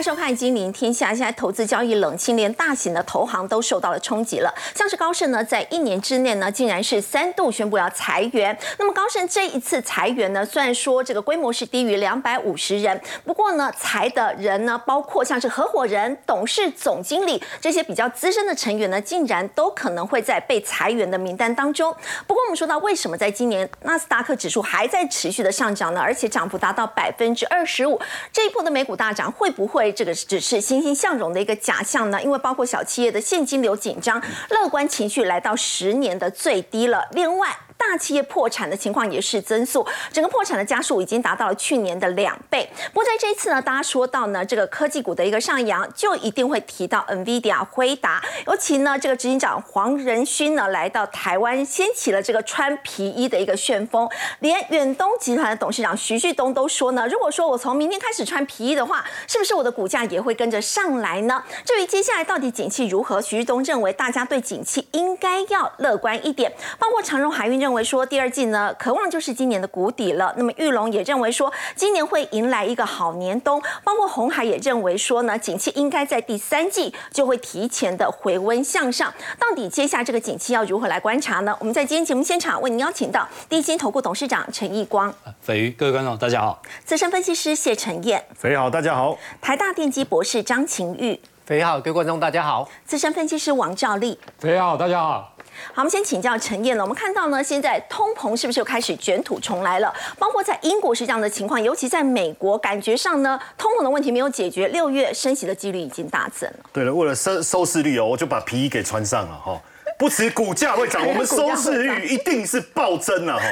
迎收看《金陵天下》。现在投资交易冷清，连大型的投行都受到了冲击了。像是高盛呢，在一年之内呢，竟然是三度宣布要裁员。那么高盛这一次裁员呢，虽然说这个规模是低于两百五十人，不过呢，裁的人呢，包括像是合伙人、董事、总经理这些比较资深的成员呢，竟然都可能会在被裁员的名单当中。不过我们说到，为什么在今年纳斯达克指数还在持续的上涨呢？而且涨幅达到百分之二十五，这一波的美股大涨会不会这个只是欣欣向荣的一个假象呢？因为包括小企业的现金流紧张，乐观情绪来到十年的最低了。另外，大企业破产的情况也是增速，整个破产的家数已经达到了去年的两倍。不过在这一次呢，大家说到呢这个科技股的一个上扬，就一定会提到 NVIDIA 辉达，尤其呢这个执行长黄仁勋呢来到台湾，掀起了这个穿皮衣的一个旋风。连远东集团的董事长徐旭东都说呢，如果说我从明天开始穿皮衣的话，是不是我的股价也会跟着上来呢？至于接下来到底景气如何，徐旭东认为大家对景气应该要乐观一点，包括长荣海运认。认为说第二季呢，渴望就是今年的谷底了。那么玉龙也认为说，今年会迎来一个好年冬。包括红海也认为说呢，景气应该在第三季就会提前的回温向上。到底接下这个景气要如何来观察呢？我们在今天节目现场为您邀请到第一金投顾董事长陈义光，飞鱼各位观众大家好；资深分析师谢晨燕，飞好大家好；台大电机博士张晴玉，飞好各位观众大家好；资深分析师王兆立，飞好大家好。好，我们先请教陈燕了。我们看到呢，现在通膨是不是又开始卷土重来了？包括在英国是这样的情况，尤其在美国，感觉上呢，通膨的问题没有解决，六月升息的几率已经大增了。对了，为了收收视率哦，我就把皮衣给穿上了哈。不止股价会涨，我们收视率一定是暴增了哈。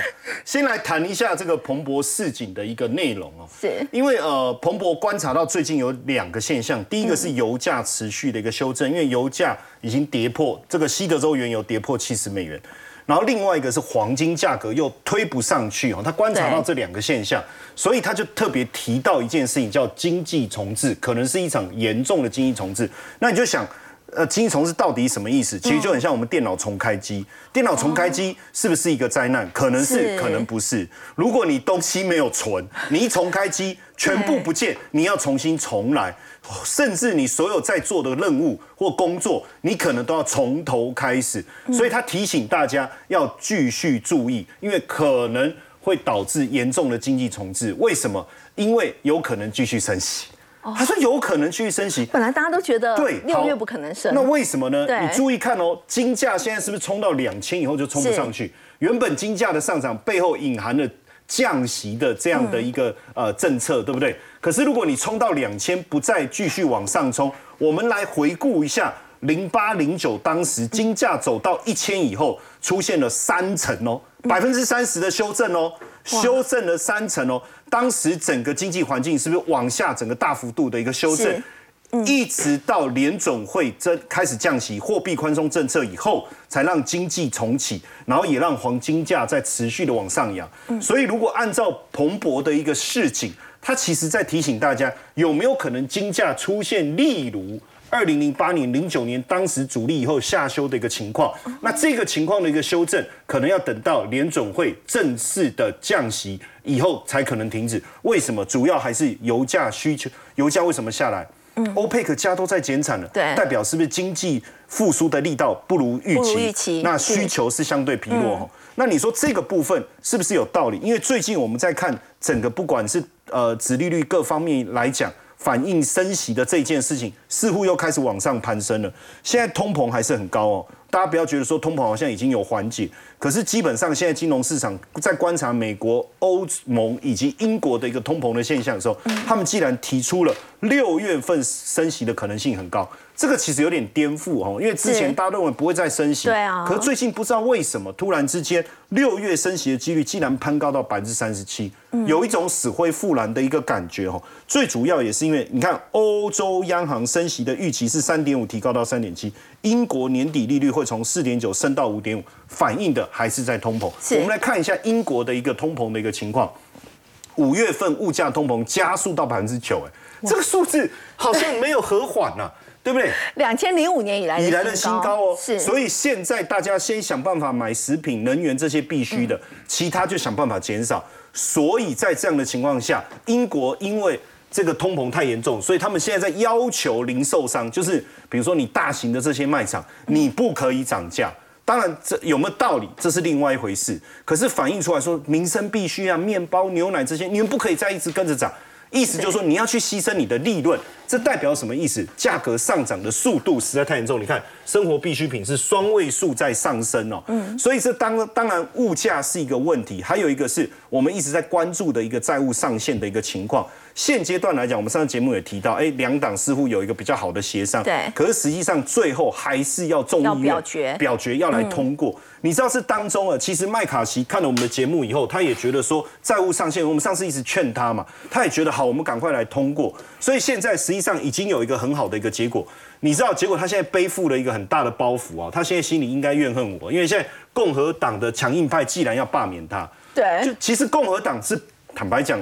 先来谈一下这个彭博市井的一个内容哦。是，因为呃，彭博观察到最近有两个现象，第一个是油价持续的一个修正，因为油价已经跌破这个西德州原油跌破七十美元，然后另外一个是黄金价格又推不上去哦。他观察到这两个现象，所以他就特别提到一件事情，叫经济重置，可能是一场严重的经济重置。那你就想。呃，经济重置到底什么意思？其实就很像我们电脑重开机，电脑重开机是不是一个灾难？可能是，可能不是。如果你东西没有存，你一重开机全部不见，你要重新重来，甚至你所有在做的任务或工作，你可能都要从头开始。所以他提醒大家要继续注意，因为可能会导致严重的经济重置。为什么？因为有可能继续升息。他说有可能继续升息，本来大家都觉得对六月不可能升，那为什么呢？你注意看哦，金价现在是不是冲到两千以后就冲不上去？原本金价的上涨背后隐含了降息的这样的一个呃政策，对不对？可是如果你冲到两千不再继续往上冲，我们来回顾一下零八零九当时金价走到一千以后出现了三成哦，百分之三十的修正哦，修正了三成哦。当时整个经济环境是不是往下整个大幅度的一个修正，一直到联总会真开始降息、货币宽松政策以后，才让经济重启，然后也让黄金价在持续的往上扬。所以如果按照蓬勃的一个市景，它其实在提醒大家，有没有可能金价出现例如。二零零八年、零九年，当时主力以后下修的一个情况，那这个情况的一个修正，可能要等到联准会正式的降息以后才可能停止。为什么？主要还是油价需求，油价为什么下来？嗯，欧佩克家都在减产了，对，代表是不是经济复苏的力道不如预期？预期，那需求是相对疲弱。那你说这个部分是不是有道理？因为最近我们在看整个，不管是呃，殖利率各方面来讲。反映升息的这件事情，似乎又开始往上攀升了。现在通膨还是很高哦，大家不要觉得说通膨好像已经有缓解，可是基本上现在金融市场在观察美国、欧盟以及英国的一个通膨的现象的时候，他们既然提出了六月份升息的可能性很高。这个其实有点颠覆哦，因为之前大家认为不会再升息，对啊，可是最近不知道为什么突然之间六月升息的几率竟然攀高到百分之三十七，有一种死灰复燃的一个感觉哦。最主要也是因为你看欧洲央行升息的预期是三点五提高到三点七，英国年底利率会从四点九升到五点五，反映的还是在通膨。我们来看一下英国的一个通膨的一个情况，五月份物价通膨加速到百分之九，哎，这个数字好像没有和缓呐。对不对？两千零五年以来以来的新高哦，是。所以现在大家先想办法买食品、能源这些必须的，其他就想办法减少。所以在这样的情况下，英国因为这个通膨太严重，所以他们现在在要求零售商，就是比如说你大型的这些卖场，你不可以涨价。当然，这有没有道理，这是另外一回事。可是反映出来说，民生必须啊，面包、牛奶这些，你们不可以再一直跟着涨。意思就是说，你要去牺牲你的利润，这代表什么意思？价格上涨的速度实在太严重。你看，生活必需品是双位数在上升哦，嗯，所以这当当然物价是一个问题，还有一个是我们一直在关注的一个债务上限的一个情况。现阶段来讲，我们上次节目也提到，哎，两党似乎有一个比较好的协商，对，可是实际上最后还是要众议表决，表决要来通过。你知道是当中啊，其实麦卡锡看了我们的节目以后，他也觉得说债务上限，我们上次一直劝他嘛，他也觉得好，我们赶快来通过。所以现在实际上已经有一个很好的一个结果。你知道结果他现在背负了一个很大的包袱啊，他现在心里应该怨恨我，因为现在共和党的强硬派既然要罢免他，对，就其实共和党是坦白讲，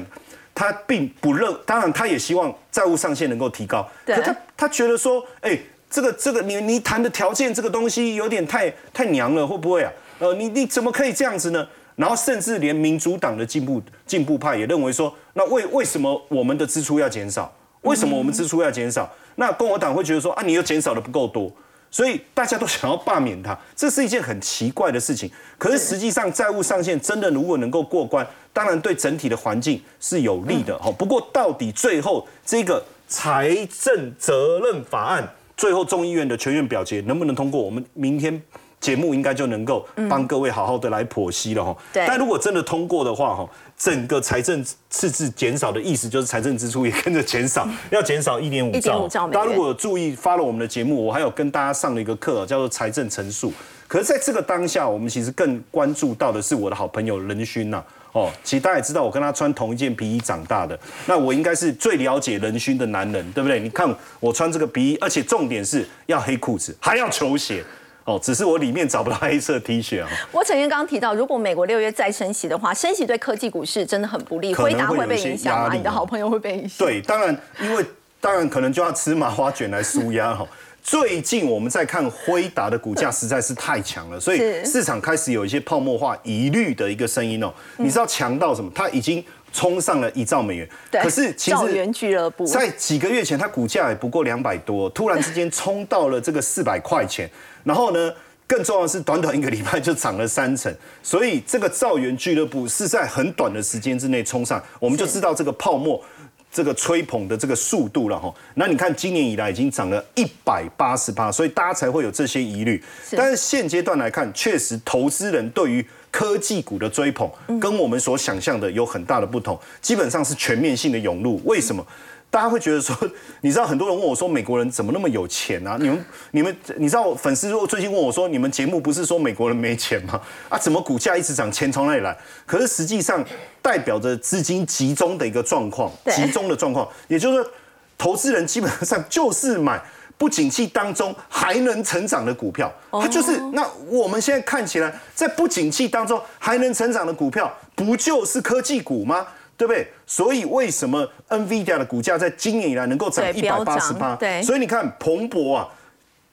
他并不认，当然他也希望债务上限能够提高，可他他觉得说，哎。这个这个你你谈的条件这个东西有点太太娘了，会不会啊？呃，你你怎么可以这样子呢？然后甚至连民主党的进步进步派也认为说，那为为什么我们的支出要减少？为什么我们支出要减少？那共和党会觉得说啊，你又减少的不够多，所以大家都想要罢免他，这是一件很奇怪的事情。可是实际上债务上限真的如果能够过关，当然对整体的环境是有利的哈。不过到底最后这个财政责任法案。最后众议院的全院表决能不能通过？我们明天节目应该就能够帮各位好好的来剖析了哈。但如果真的通过的话哈，整个财政赤字减少的意思就是财政支出也跟着减少，要减少一点五兆。大家如果有注意发了我们的节目，我还有跟大家上了一个课，叫做财政陈述。可是在这个当下，我们其实更关注到的是我的好朋友任勋呐。哦，其实大家也知道，我跟他穿同一件皮衣长大的，那我应该是最了解人勋的男人，对不对？你看我穿这个皮衣，而且重点是要黑裤子，还要球鞋，哦，只是我里面找不到黑色 T 恤啊。我曾经刚刚提到，如果美国六月再升息的话，升息对科技股市真的很不利，回答会被影响吗？你的好朋友会被影响？对，当然，因为当然可能就要吃麻花卷来舒压哈。最近我们在看辉达的股价实在是太强了，所以市场开始有一些泡沫化疑虑的一个声音哦。你知道强到什么？它已经冲上了一兆美元。可是其实俱乐部在几个月前，它股价也不过两百多，突然之间冲到了这个四百块钱。然后呢，更重要的是，短短一个礼拜就涨了三成。所以这个造园俱乐部是在很短的时间之内冲上，我们就知道这个泡沫。这个吹捧的这个速度了哈，那你看今年以来已经涨了一百八十八，所以大家才会有这些疑虑。但是现阶段来看，确实投资人对于科技股的追捧，跟我们所想象的有很大的不同，基本上是全面性的涌入。为什么？大家会觉得说，你知道很多人问我说，美国人怎么那么有钱啊？你们、你们，你知道粉丝如果最近问我说，你们节目不是说美国人没钱吗？啊，怎么股价一直涨，钱从哪里来？可是实际上代表着资金集中的一个状况，集中的状况，也就是说，投资人基本上就是买不景气当中还能成长的股票，它就是那我们现在看起来在不景气当中还能成长的股票，不就是科技股吗？对不对？所以为什么 NVIDIA 的股价在今年以来能够涨一百八十八？对，所以你看彭博啊，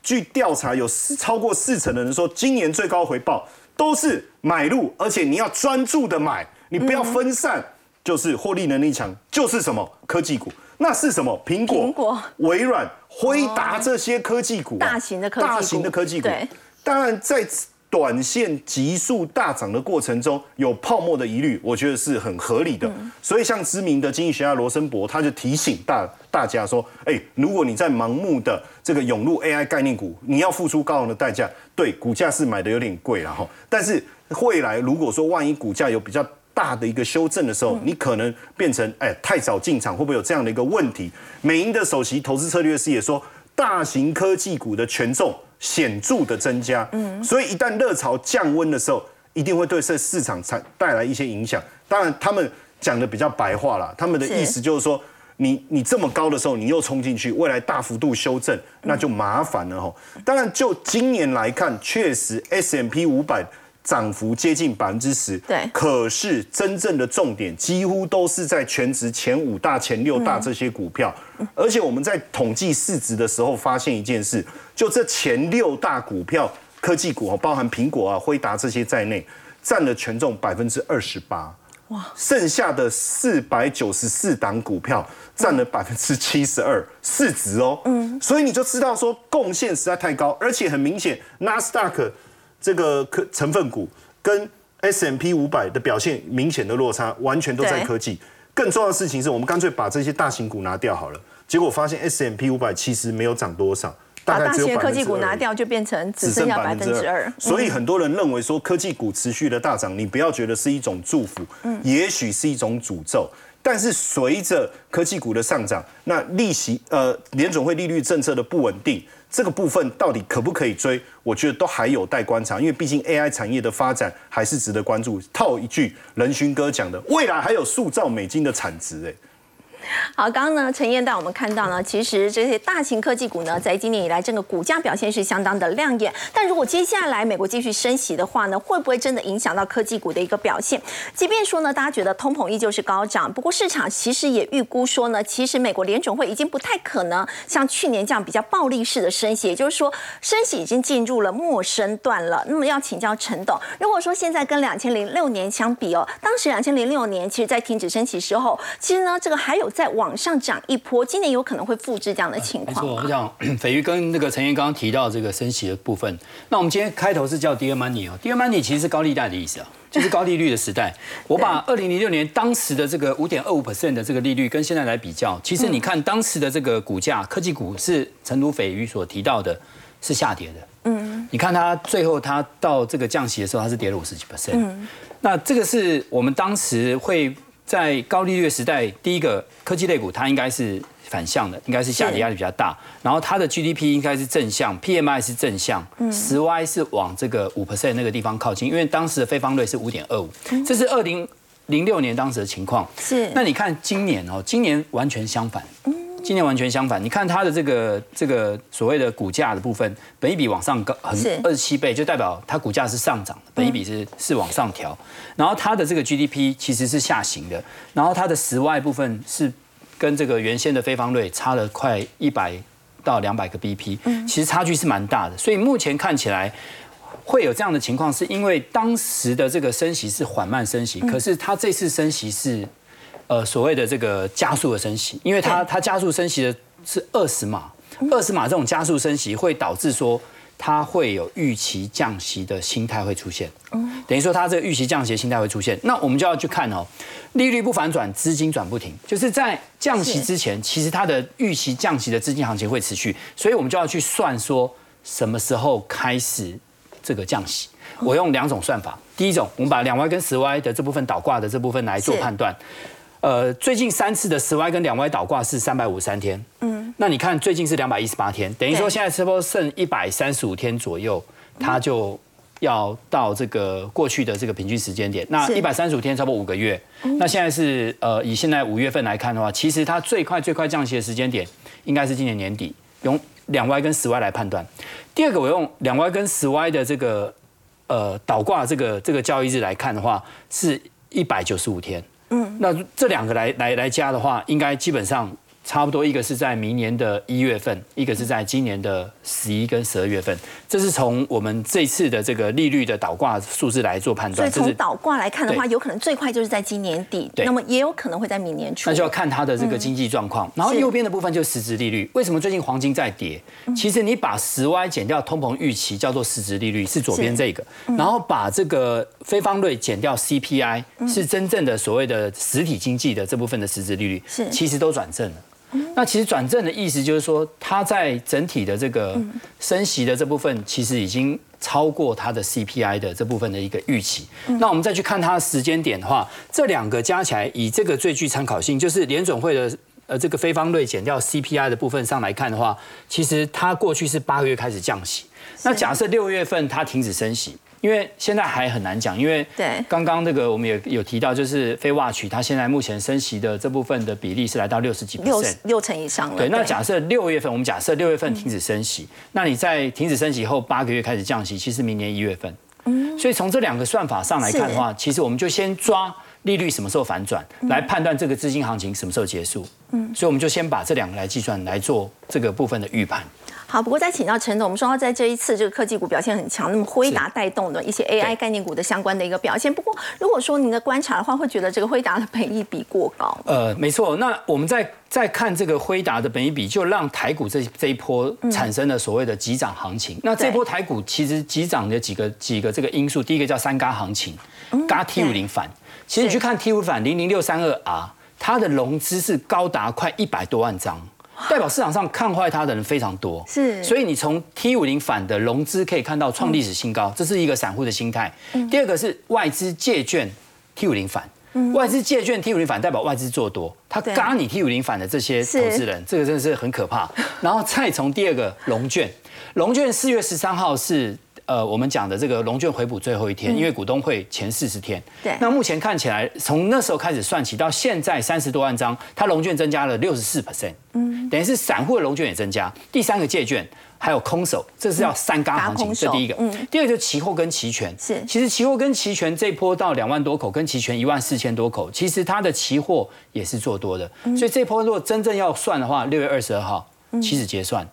据调查有四超过四成的人说，今年最高回报都是买入，而且你要专注的买，你不要分散，就是获利能力强，就是什么科技股？那是什么？苹果、苹果、微软、辉达这些科技股，大型的科技股，大型的科技股。对，当然在。短线急速大涨的过程中有泡沫的疑虑，我觉得是很合理的。所以，像知名的经济学家罗森伯，他就提醒大大家说：，哎，如果你在盲目的这个涌入 AI 概念股，你要付出高昂的代价。对，股价是买的有点贵了哈。但是未来如果说万一股价有比较大的一个修正的时候，你可能变成哎太早进场，会不会有这样的一个问题？美银的首席投资策略师也说，大型科技股的权重。显著的增加，嗯，所以一旦热潮降温的时候，一定会对这市场产带来一些影响。当然，他们讲的比较白话了，他们的意思就是说，你你这么高的时候，你又冲进去，未来大幅度修正，那就麻烦了哈。当然，就今年来看，确实 S M P 五百。涨幅接近百分之十，对。可是真正的重点几乎都是在全值前五大、前六大这些股票，而且我们在统计市值的时候发现一件事，就这前六大股票科技股包含苹果啊、辉达这些在内，占了权重百分之二十八。哇，剩下的四百九十四档股票占了百分之七十二市值哦，嗯，所以你就知道说贡献实在太高，而且很明显，纳斯达克这个科成分股跟 S M P 五百的表现明显的落差，完全都在科技。更重要的事情是我们干脆把这些大型股拿掉好了，结果发现 S M P 五百其实没有涨多少。把大型科技股拿掉，就变成只剩下百分之二。所以很多人认为说科技股持续的大涨，你不要觉得是一种祝福，嗯，也许是一种诅咒。但是随着科技股的上涨，那利息呃联总会利率政策的不稳定，这个部分到底可不可以追？我觉得都还有待观察，因为毕竟 AI 产业的发展还是值得关注。套一句人勋哥讲的，未来还有数兆美金的产值，哎。好，刚刚呢，陈燕带我们看到呢，其实这些大型科技股呢，在今年以来，这个股价表现是相当的亮眼。但如果接下来美国继续升息的话呢，会不会真的影响到科技股的一个表现？即便说呢，大家觉得通膨依旧是高涨，不过市场其实也预估说呢，其实美国联准会已经不太可能像去年这样比较暴力式的升息，也就是说，升息已经进入了末升段了。那么要请教陈董，如果说现在跟两千零六年相比哦，当时两千零六年其实在停止升息时候，其实呢，这个还有。再往上涨一波，今年有可能会复制这样的情况。没错，我想 斐瑜跟那个陈燕刚刚提到这个升息的部分。那我们今天开头是叫 Dear Money 哦，Dear Money 其实是高利贷的意思啊，就是高利率的时代。我把二零零六年当时的这个五点二五 percent 的这个利率跟现在来比较，其实你看当时的这个股价，科技股是陈如斐鱼所提到的，是下跌的。嗯，你看它最后它到这个降息的时候，它是跌了五十几 percent。嗯，那这个是我们当时会。在高利率时代，第一个科技类股它应该是反向的，应该是下跌压力比较大。然后它的 GDP 应该是正向，PMI 是正向，十 Y 是往这个五 percent 那个地方靠近，因为当时的非方率是五点二五，这是二零零六年当时的情况。是。那你看今年哦，今年完全相反。今年完全相反，你看它的这个这个所谓的股价的部分，本一比往上高，很二十七倍，就代表它股价是上涨的，本一比是是往上调。然后它的这个 GDP 其实是下行的，然后它的实外部分是跟这个原先的非方率差了快一百到两百个 BP，其实差距是蛮大的。所以目前看起来会有这样的情况，是因为当时的这个升息是缓慢升息，可是它这次升息是。呃，所谓的这个加速的升息，因为它它加速升息的是二十码，二十码这种加速升息会导致说它会有预期降息的心态会出现，等于说它这个预期降息的心态会出现，那我们就要去看哦，利率不反转，资金转不停，就是在降息之前，其实它的预期降息的资金行情会持续，所以我们就要去算说什么时候开始这个降息。我用两种算法，第一种，我们把两 Y 跟十 Y 的这部分倒挂的这部分来做判断。呃，最近三次的十 Y 跟两 Y 倒挂是三百五十三天，嗯，那你看最近是两百一十八天，等于说现在差不多剩一百三十五天左右，它就要到这个过去的这个平均时间点。那一百三十五天差不多五个月，那现在是呃以现在五月份来看的话，其实它最快最快降息的时间点应该是今年年底，用两 Y 跟十 Y 来判断。第二个，我用两 Y 跟十 Y 的这个呃倒挂这个这个交易日来看的话，是一百九十五天。那这两个来来来加的话，应该基本上。差不多一个是在明年的一月份，一个是在今年的十一跟十二月份。这是从我们这次的这个利率的倒挂数字来做判断。所以从倒挂来看的话，有可能最快就是在今年底，那么也有可能会在明年初。那就要看它的这个经济状况。然后右边的部分就是实质利率。为什么最近黄金在跌？其实你把十 Y 减掉通膨预期，叫做实质利率，是左边这个。然后把这个非方率减掉 CPI，是真正的所谓的实体经济的这部分的实质利率，是其实都转正了。那其实转正的意思就是说，它在整体的这个升息的这部分，其实已经超过它的 CPI 的这部分的一个预期。那我们再去看它的时间点的话，这两个加起来，以这个最具参考性，就是联总会的呃这个非方率减掉 CPI 的部分上来看的话，其实它过去是八个月开始降息。那假设六月份它停止升息。因为现在还很难讲，因为刚刚那个我们也有提到，就是非挖取它现在目前升息的这部分的比例是来到六十几 percent，六成以上了。对，那假设六月份，我们假设六月份停止升息，那你在停止升息后八个月开始降息，其实明年一月份。嗯。所以从这两个算法上来看的话，其实我们就先抓利率什么时候反转，来判断这个资金行情什么时候结束。嗯。所以我们就先把这两个来计算来做这个部分的预判。好，不过再请教陈总，我们说到在这一次这个科技股表现很强，那么辉达带动的一些 AI 概念股的相关的一个表现。不过如果说您的观察的话，会觉得这个辉达的本益比过高？呃，没错。那我们在在看这个辉达的本益比，就让台股这这一波产生了所谓的急涨行情。那这波台股其实急涨的几个几个这个因素，第一个叫三嘎行情，嘎 T 五零反。其实你去看 T 五反零零六三二 R，它的融资是高达快一百多万张。代表市场上看坏它的人非常多，是，所以你从 T 五零反的融资可以看到创历史新高，这是一个散户的心态。第二个是外资借券 T 五零反，外资借券 T 五零反代表外资做多，他嘎你 T 五零反的这些投资人，这个真的是很可怕。然后再从第二个龙券，龙券四月十三号是。呃，我们讲的这个龙券回补最后一天，因为股东会前四十天。对。那目前看起来，从那时候开始算起到现在三十多万张，它龙券增加了六十四 percent。嗯。等于是散户的龙券也增加。第三个借券，还有空手，这是要三嘎行情。这第一个。嗯。第二个就是期货跟期权。是。其实期货跟期权这波到两万多口，跟期权一万四千多口，其实它的期货也是做多的。所以这波如果真正要算的话，六月二十二号期指结算，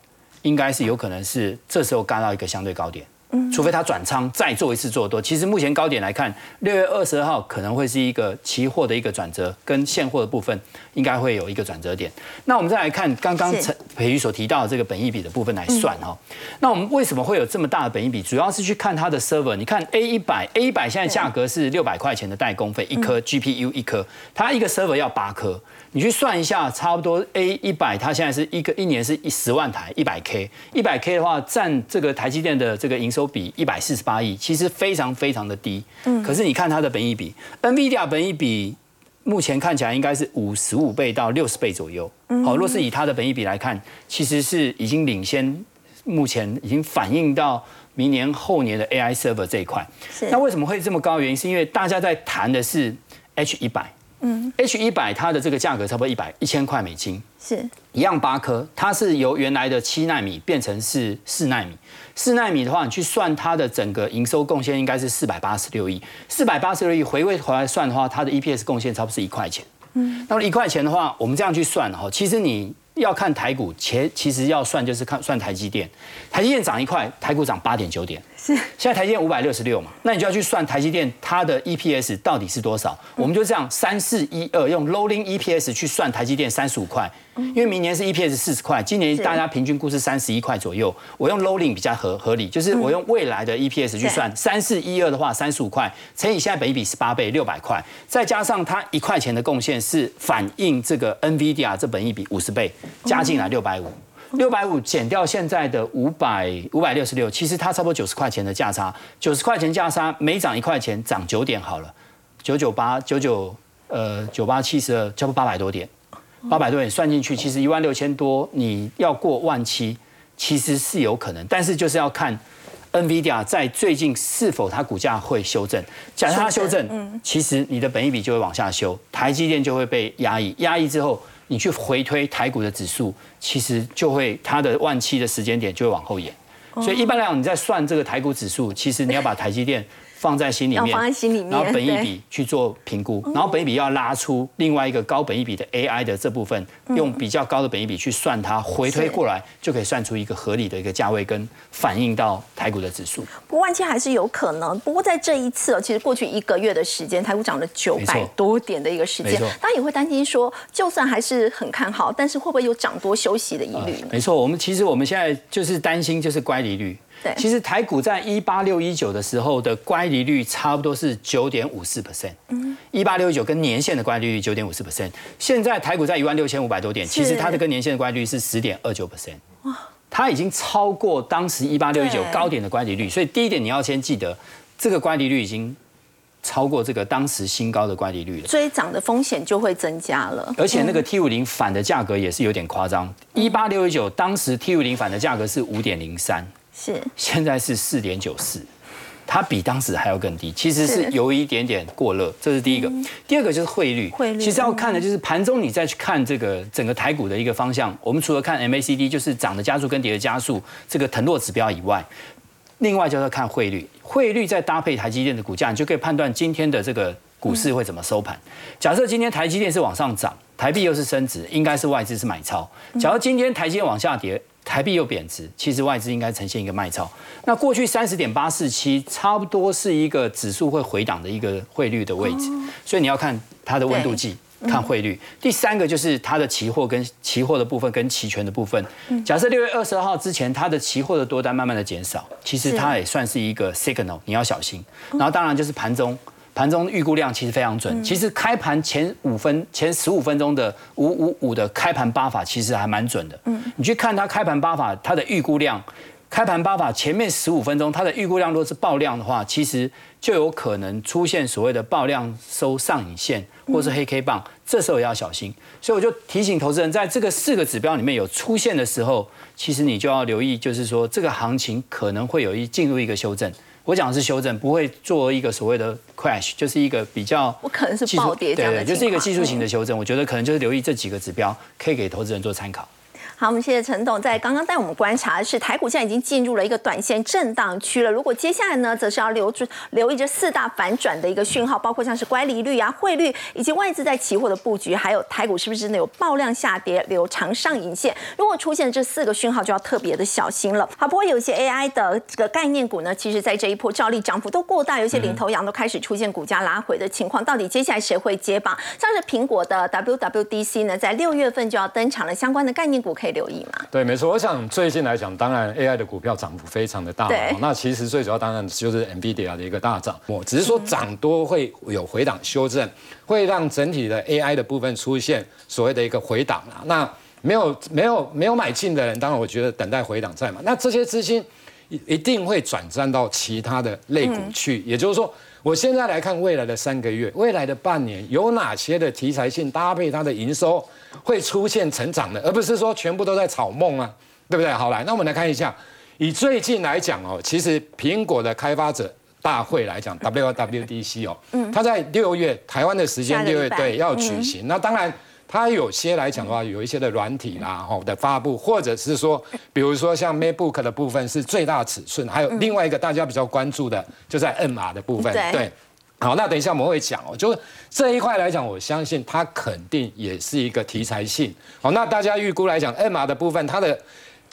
应该是有可能是这时候干到一个相对高点。除非他转仓再做一次做多，其实目前高点来看，六月二十二号可能会是一个期货的一个转折，跟现货的部分应该会有一个转折点。那我们再来看刚刚陈培宇所提到的这个本益比的部分来算哈。那我们为什么会有这么大的本益比？主要是去看它的 server。你看 A 一百 A 一百现在价格是六百块钱的代工费，一颗 GPU 一颗，它一个 server 要八颗。你去算一下，差不多 A 一百，它现在是一个一年是一十万台，一百 K，一百 K 的话，占这个台积电的这个营收比一百四十八亿，其实非常非常的低。嗯。可是你看它的本益比，NVIDIA 本益比目前看起来应该是五十五倍到六十倍左右。嗯。好，若是以它的本益比来看，其实是已经领先，目前已经反映到明年后年的 AI server 这一块。是。那为什么会这么高？原因是因为大家在谈的是 H 一百。嗯，H 一百它的这个价格差不多一百一千块美金，是一样八颗，它是由原来的七纳米变成是四纳米，四纳米的话，你去算它的整个营收贡献应该是四百八十六亿，四百八十六亿回味回来算的话，它的 EPS 贡献差不多是一块钱。嗯，那么一块钱的话，我们这样去算哈，其实你要看台股，其其实要算就是看算台积电，台积电涨一块，台股涨八点九点。是，现在台积电五百六十六嘛，那你就要去算台积电它的 EPS 到底是多少？我们就这样三四一二用 rolling EPS 去算台积电三十五块，因为明年是 EPS 四十块，今年大家平均估是三十一块左右。我用 rolling 比较合合理，就是我用未来的 EPS 去算三四一二的话，三十五块乘以现在本一比十八倍六百块，再加上它一块钱的贡献是反映这个 NVIDIA 这本一比五十倍加进来六百五。六百五减掉现在的五百五百六十六，其实它差不多九十块钱的价差，九十块钱价差每涨一块钱涨九点好了，九九八九九呃九八七十二，差不多八百多点，八百多点算进去，其实一万六千多，你要过万七其实是有可能，但是就是要看 NVIDIA 在最近是否它股价会修正，假设它修正，其实你的本益比就会往下修，台积电就会被压抑，压抑之后。你去回推台股的指数，其实就会它的万期的时间点就会往后延，所以一般来讲，你在算这个台股指数，其实你要把台积电。放在心里面，然后本一笔去做评估，然后本一笔要拉出另外一个高本一笔的 AI 的这部分，用比较高的本一笔去算它，回推过来就可以算出一个合理的一个价位，跟反映到台股的指数。不过万千还是有可能，不过在这一次哦，其实过去一个月的时间，台股涨了九百多点的一个时间，大家也会担心说，就算还是很看好，但是会不会有涨多休息的疑虑？没错，我们其实我们现在就是担心就是乖离率。其实台股在一八六一九的时候的乖离率差不多是九点五四 percent，嗯，一八六一九跟年线的乖离率九点五四 percent，现在台股在一万六千五百多点，其实它的跟年线的乖离率是十点二九 percent，哇，它已经超过当时一八六一九高点的乖离率，所以第一点你要先记得，这个乖离率已经超过这个当时新高的乖离率了，追涨的风险就会增加了，而且那个 T 五零反的价格也是有点夸张，一八六一九当时 T 五零反的价格是五点零三。是，现在是四点九四，它比当时还要更低，其实是有一点点过热，这是第一个。第二个就是汇率，汇率其实要看的就是盘中你再去看这个整个台股的一个方向。我们除了看 MACD，就是涨的加速跟跌的加速这个腾落指标以外，另外就是看汇率，汇率再搭配台积电的股价，你就可以判断今天的这个股市会怎么收盘。假设今天台积电是往上涨。台币又是升值，应该是外资是买超。假如今天台积电往下跌，台币又贬值，其实外资应该呈现一个卖超。那过去三十点八四七，差不多是一个指数会回档的一个汇率的位置，所以你要看它的温度计，看汇率。第三个就是它的期货跟期货的部分跟期权的部分。假设六月二十二号之前，它的期货的多单慢慢的减少，其实它也算是一个 signal，你要小心。然后当然就是盘中。盘中预估量其实非常准，其实开盘前五分、前十五分钟的五五五的开盘八法其实还蛮准的。嗯，你去看它开盘八法，它的预估量，开盘八法前面十五分钟它的预估量若是爆量的话，其实就有可能出现所谓的爆量收上影线或是黑 K 棒，这时候也要小心。所以我就提醒投资人，在这个四个指标里面有出现的时候，其实你就要留意，就是说这个行情可能会有一进入一个修正。我讲的是修正，不会做一个所谓的 crash，就是一个比较，我可能是暴跌这样的就是一个技术型的修正。我觉得可能就是留意这几个指标，可以给投资人做参考。好，我们谢谢陈董。在刚刚带我们观察的是，台股现在已经进入了一个短线震荡区了。如果接下来呢，则是要留住、留意这四大反转的一个讯号，包括像是乖离率啊、汇率，以及外资在期货的布局，还有台股是不是真的有爆量下跌、留长上影线？如果出现这四个讯号，就要特别的小心了。好，不过有一些 AI 的这个概念股呢，其实在这一波照例涨幅都过大，有些领头羊都开始出现股价拉回的情况。到底接下来谁会接棒？像是苹果的 WWDC 呢，在六月份就要登场了，相关的概念股可以留意吗？对。没错，我想最近来讲，当然 AI 的股票涨幅非常的大。那其实最主要当然就是 NVIDIA 的一个大涨。我只是说涨多会有回档修正，会让整体的 AI 的部分出现所谓的一个回档啊。那没有没有没有买进的人，当然我觉得等待回档在嘛。那这些资金一一定会转战到其他的类股去。也就是说，我现在来看未来的三个月、未来的半年，有哪些的题材性搭配它的营收。会出现成长的，而不是说全部都在炒梦啊，对不对？好来，那我们来看一下，以最近来讲哦，其实苹果的开发者大会来讲，WWDC 哦，嗯，它在六月台湾的时间六月对要举行。那当然，它有些来讲的话，有一些的软体啦，吼的发布，或者是说，比如说像 MacBook 的部分是最大尺寸，还有另外一个大家比较关注的，就在 N 码的部分，对。好，那等一下我们会讲哦，就是这一块来讲，我相信它肯定也是一个题材性。好，那大家预估来讲，M R 的部分，它的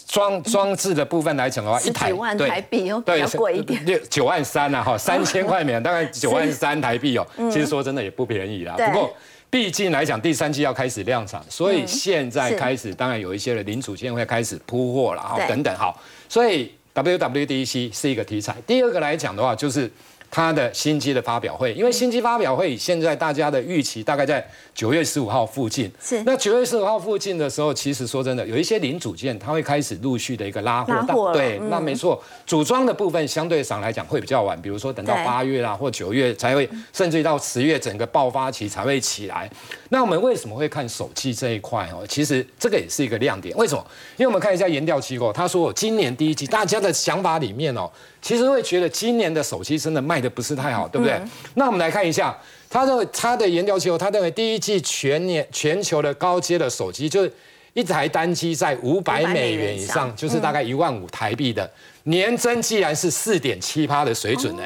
装装置的部分来讲的话，一台万台币哦，比较贵一点，六九万三呐，哈，三千块美 大概九万三台币哦。其实说真的也不便宜啦。不过毕竟来讲，第三季要开始量产，所以现在开始当然有一些的零组件会开始铺货了，哈，等等，好，所以 WWDC 是一个题材。第二个来讲的话，就是。它的新机的发表会，因为新机发表会现在大家的预期大概在九月十五号附近。是。那九月十五号附近的时候，其实说真的，有一些零组件它会开始陆续的一个拉货。拉货对，那没错。组装的部分相对上来讲会比较晚，比如说等到八月啦或九月才会，甚至于到十月整个爆发期才会起来。那我们为什么会看手机这一块哦？其实这个也是一个亮点。为什么？因为我们看一下研调机构，他说今年第一季大家的想法里面哦。其实会觉得今年的手机真的卖的不是太好，对不对？那我们来看一下，他认为他的研究机构，他认为第一季全年全球的高阶的手机，就是一台单机在五百美元以上，就是大概一万五台币的年增，既然是四点七趴的水准呢，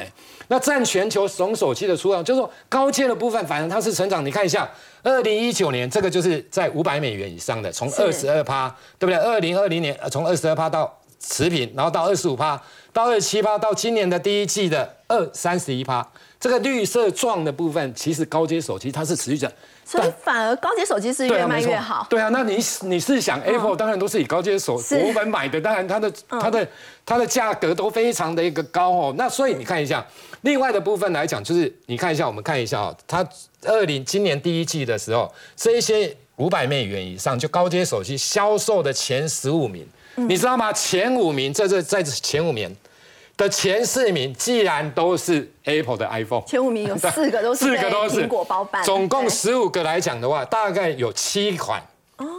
那占全球总手机的数量，就是说高阶的部分，反正它是成长。你看一下，二零一九年这个就是在五百美元以上的，从二十二趴，对不对？二零二零年从二十二趴到持平，然后到二十五趴。到二十七趴，到今年的第一季的二三十一趴，这个绿色状的部分，其实高阶手机它是持续着，所以反而高阶手机是越卖越好。对啊，那你你是想 Apple 当然都是以高阶手国本买的，当然它的它的它的价格都非常的一个高哦。那所以你看一下，另外的部分来讲，就是你看一下，我们看一下哦，它二零今年第一季的时候，这一些五百美元以上就高阶手机销售的前十五名。你知道吗？前五名，在这在前五名的前四名，既然都是 Apple 的 iPhone，前五名有四个都是 四个都是苹果包办，总共十五个来讲的话，大概有七款，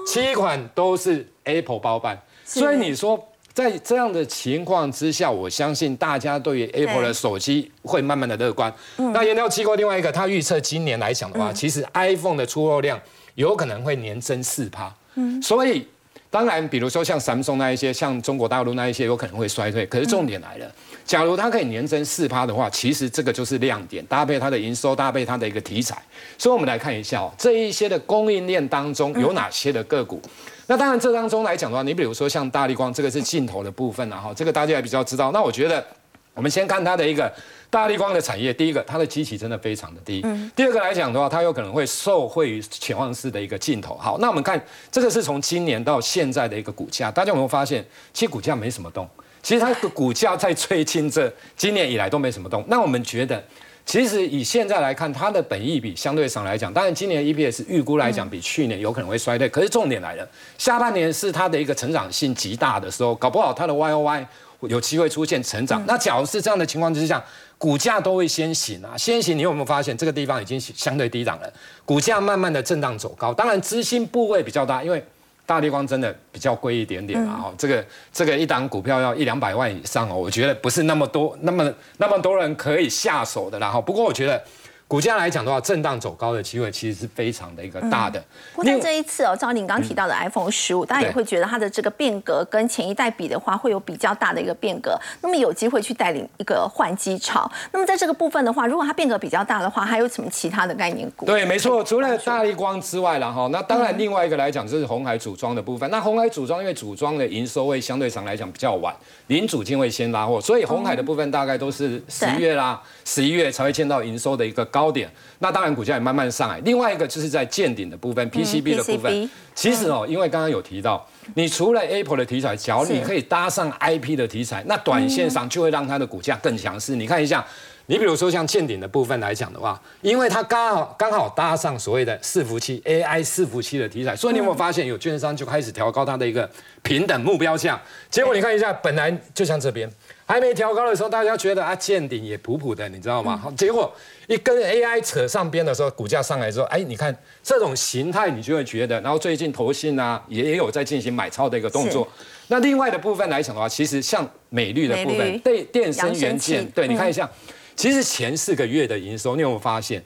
七款都是 Apple 包办。所以你说在这样的情况之下，我相信大家对于 Apple 的手机会慢慢的乐观。那研究机构另外一个，他预测今年来讲的话，其实 iPhone 的出货量有可能会年增四趴。嗯，所以。当然，比如说像 Samsung 那一些，像中国大陆那一些，有可能会衰退。可是重点来了，假如它可以年增四趴的话，其实这个就是亮点，搭配它的营收，搭配它的一个题材。所以我们来看一下哦，这一些的供应链当中有哪些的个股，那当然这当中来讲的话，你比如说像大力光，这个是镜头的部分啊，哈，这个大家也比较知道。那我觉得我们先看它的一个大力光的产业，第一个它的机器真的非常的低，嗯，第二个来讲的话，它有可能会受惠于潜望式的一个镜头。好，那我们看这个是从今年到现在的一个股价，大家有没有发现，其实股价没什么动。其实它的股价在最近这今年以来都没什么动。那我们觉得，其实以现在来看，它的本益比相对上来讲，当然今年 EPS 预估来讲比去年有可能会衰退。可是重点来了，下半年是它的一个成长性极大的时候，搞不好它的 YOY 有机会出现成长。那假如是这样的情况之下，股价都会先行啊，先行。你有没有发现这个地方已经相对低档了？股价慢慢的震荡走高，当然资金部位比较大，因为。大地光真的比较贵一点点啊，哈，这个这个一档股票要一两百万以上哦，我觉得不是那么多，那么那么多人可以下手的，啦哈不过我觉得。股价来讲的话，震荡走高的机会其实是非常的一个大的。不过这一次哦，照您刚提到的 iPhone 十五，大家也会觉得它的这个变革跟前一代比的话，会有比较大的一个变革。那么有机会去带领一个换机潮。那么在这个部分的话，如果它变革比较大的话，还有什么其他的概念股？对，没错，除了大力光之外了哈，那当然另外一个来讲就是红海组装的部分。那红海组装因为组装的营收会相对上来讲比较晚，零组件会先拉货，所以红海的部分大概都是十一月啦、十一月才会见到营收的一个高点。那当然，股价也慢慢上来。另外一个就是在见顶的部分，PCB 的部分，其实哦，因为刚刚有提到，你除了 Apple 的题材，只要你可以搭上 IP 的题材，那短线上就会让它的股价更强势。你看一下，你比如说像见顶的部分来讲的话，因为它刚好刚好搭上所谓的伺服器 AI 伺服器的题材，所以你有没有发现有券商就开始调高它的一个平等目标价？结果你看一下，本来就像这边。还没调高的时候，大家觉得啊见顶也普普的，你知道吗？结果一跟 AI 扯上边的时候，股价上来之后，哎，你看这种形态，你就会觉得，然后最近投信啊也有在进行买超的一个动作。那另外的部分来讲的话，其实像美绿的部分，对电声元件，对你看一下，其实前四个月的营收，你有没有发现？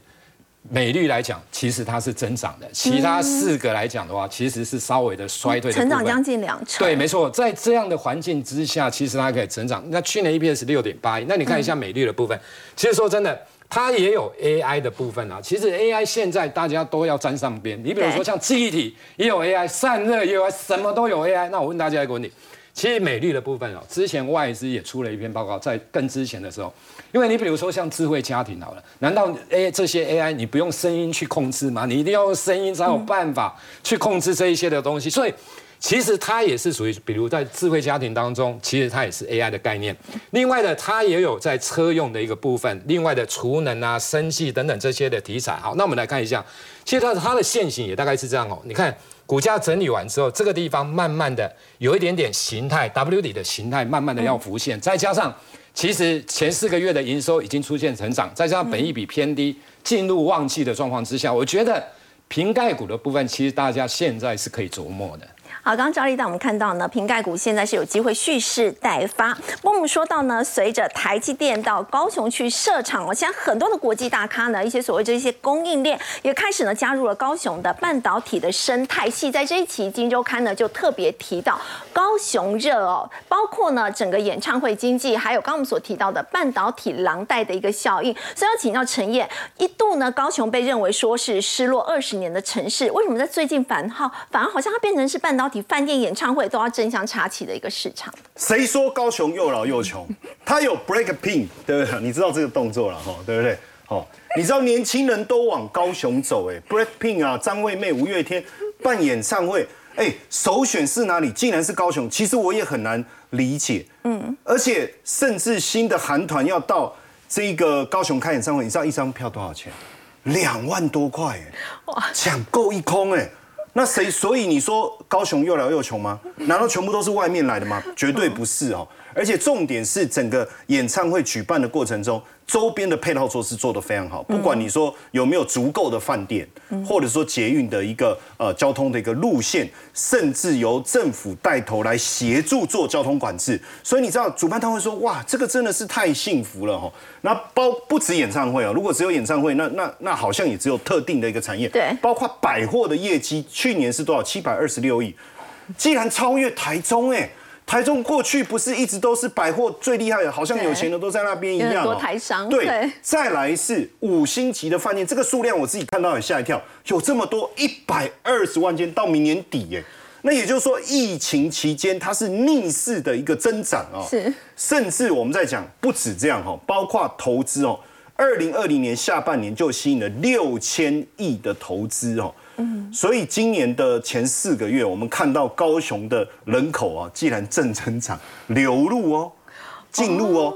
美率来讲，其实它是增长的；其他四个来讲的话，其实是稍微的衰退。成长将近两成。对，没错，在这样的环境之下，其实它可以成长。那去年 EPS 六点八亿，那你看一下美率的部分，其实说真的，它也有 AI 的部分啊。其实 AI 现在大家都要沾上边，你比如说像记忆体也有 AI，散热也有，什么都有 AI。那我问大家一个问题。其实美绿的部分哦，之前外资也出了一篇报告，在更之前的时候，因为你比如说像智慧家庭好了，难道 A 这些 AI 你不用声音去控制吗？你一定要用声音才有办法去控制这一些的东西。所以其实它也是属于，比如在智慧家庭当中，其实它也是 AI 的概念。另外的，它也有在车用的一个部分，另外的储能啊、生计等等这些的题材。好，那我们来看一下，其实它它的线型也大概是这样哦，你看。股价整理完之后，这个地方慢慢的有一点点形态，W 底的形态慢慢的要浮现，再加上其实前四个月的营收已经出现成长，再加上本益比偏低，进入旺季的状况之下，我觉得瓶盖股的部分其实大家现在是可以琢磨的。好，刚刚赵丽带我们看到呢，瓶盖股现在是有机会蓄势待发。不过我们说到呢，随着台积电到高雄去设厂了，现在很多的国际大咖呢，一些所谓这些供应链也开始呢加入了高雄的半导体的生态系。在这一期《金周刊》呢，就特别提到高雄热哦，包括呢整个演唱会经济，还有刚我们所提到的半导体廊带的一个效应。所以要请教陈燕，一度呢高雄被认为说是失落二十年的城市，为什么在最近反好反而好像它变成是半导体？饭店、演唱会都要争相插旗的一个市场。谁说高雄又老又穷？他有 break pin，对不对？你知道这个动作了哈，对不对？好，你知道年轻人都往高雄走，哎，break pin 啊，张惠妹、五月天办演唱会，哎，首选是哪里？竟然是高雄。其实我也很难理解，嗯，而且甚至新的韩团要到这个高雄开演唱会，你知道一张票多少钱？两万多块，哎，哇，抢购一空，哎。那谁？所以你说高雄又老又穷吗？难道全部都是外面来的吗？绝对不是哦。而且重点是整个演唱会举办的过程中。周边的配套措施做得非常好，不管你说有没有足够的饭店，或者说捷运的一个呃交通的一个路线，甚至由政府带头来协助做交通管制，所以你知道主办单位说哇，这个真的是太幸福了哈。那包不止演唱会啊，如果只有演唱会，那那那好像也只有特定的一个产业，对，包括百货的业绩，去年是多少？七百二十六亿，既然超越台中哎。台中过去不是一直都是百货最厉害的，好像有钱的都在那边一样。多台商。对，再来是五星级的饭店，这个数量我自己看到也吓一跳，有这么多一百二十万间到明年底耶。那也就是说，疫情期间它是逆势的一个增长哦。是，甚至我们在讲不止这样哈，包括投资哦，二零二零年下半年就吸引了六千亿的投资哦。嗯，所以今年的前四个月，我们看到高雄的人口啊，既然正成长流入哦，进入哦，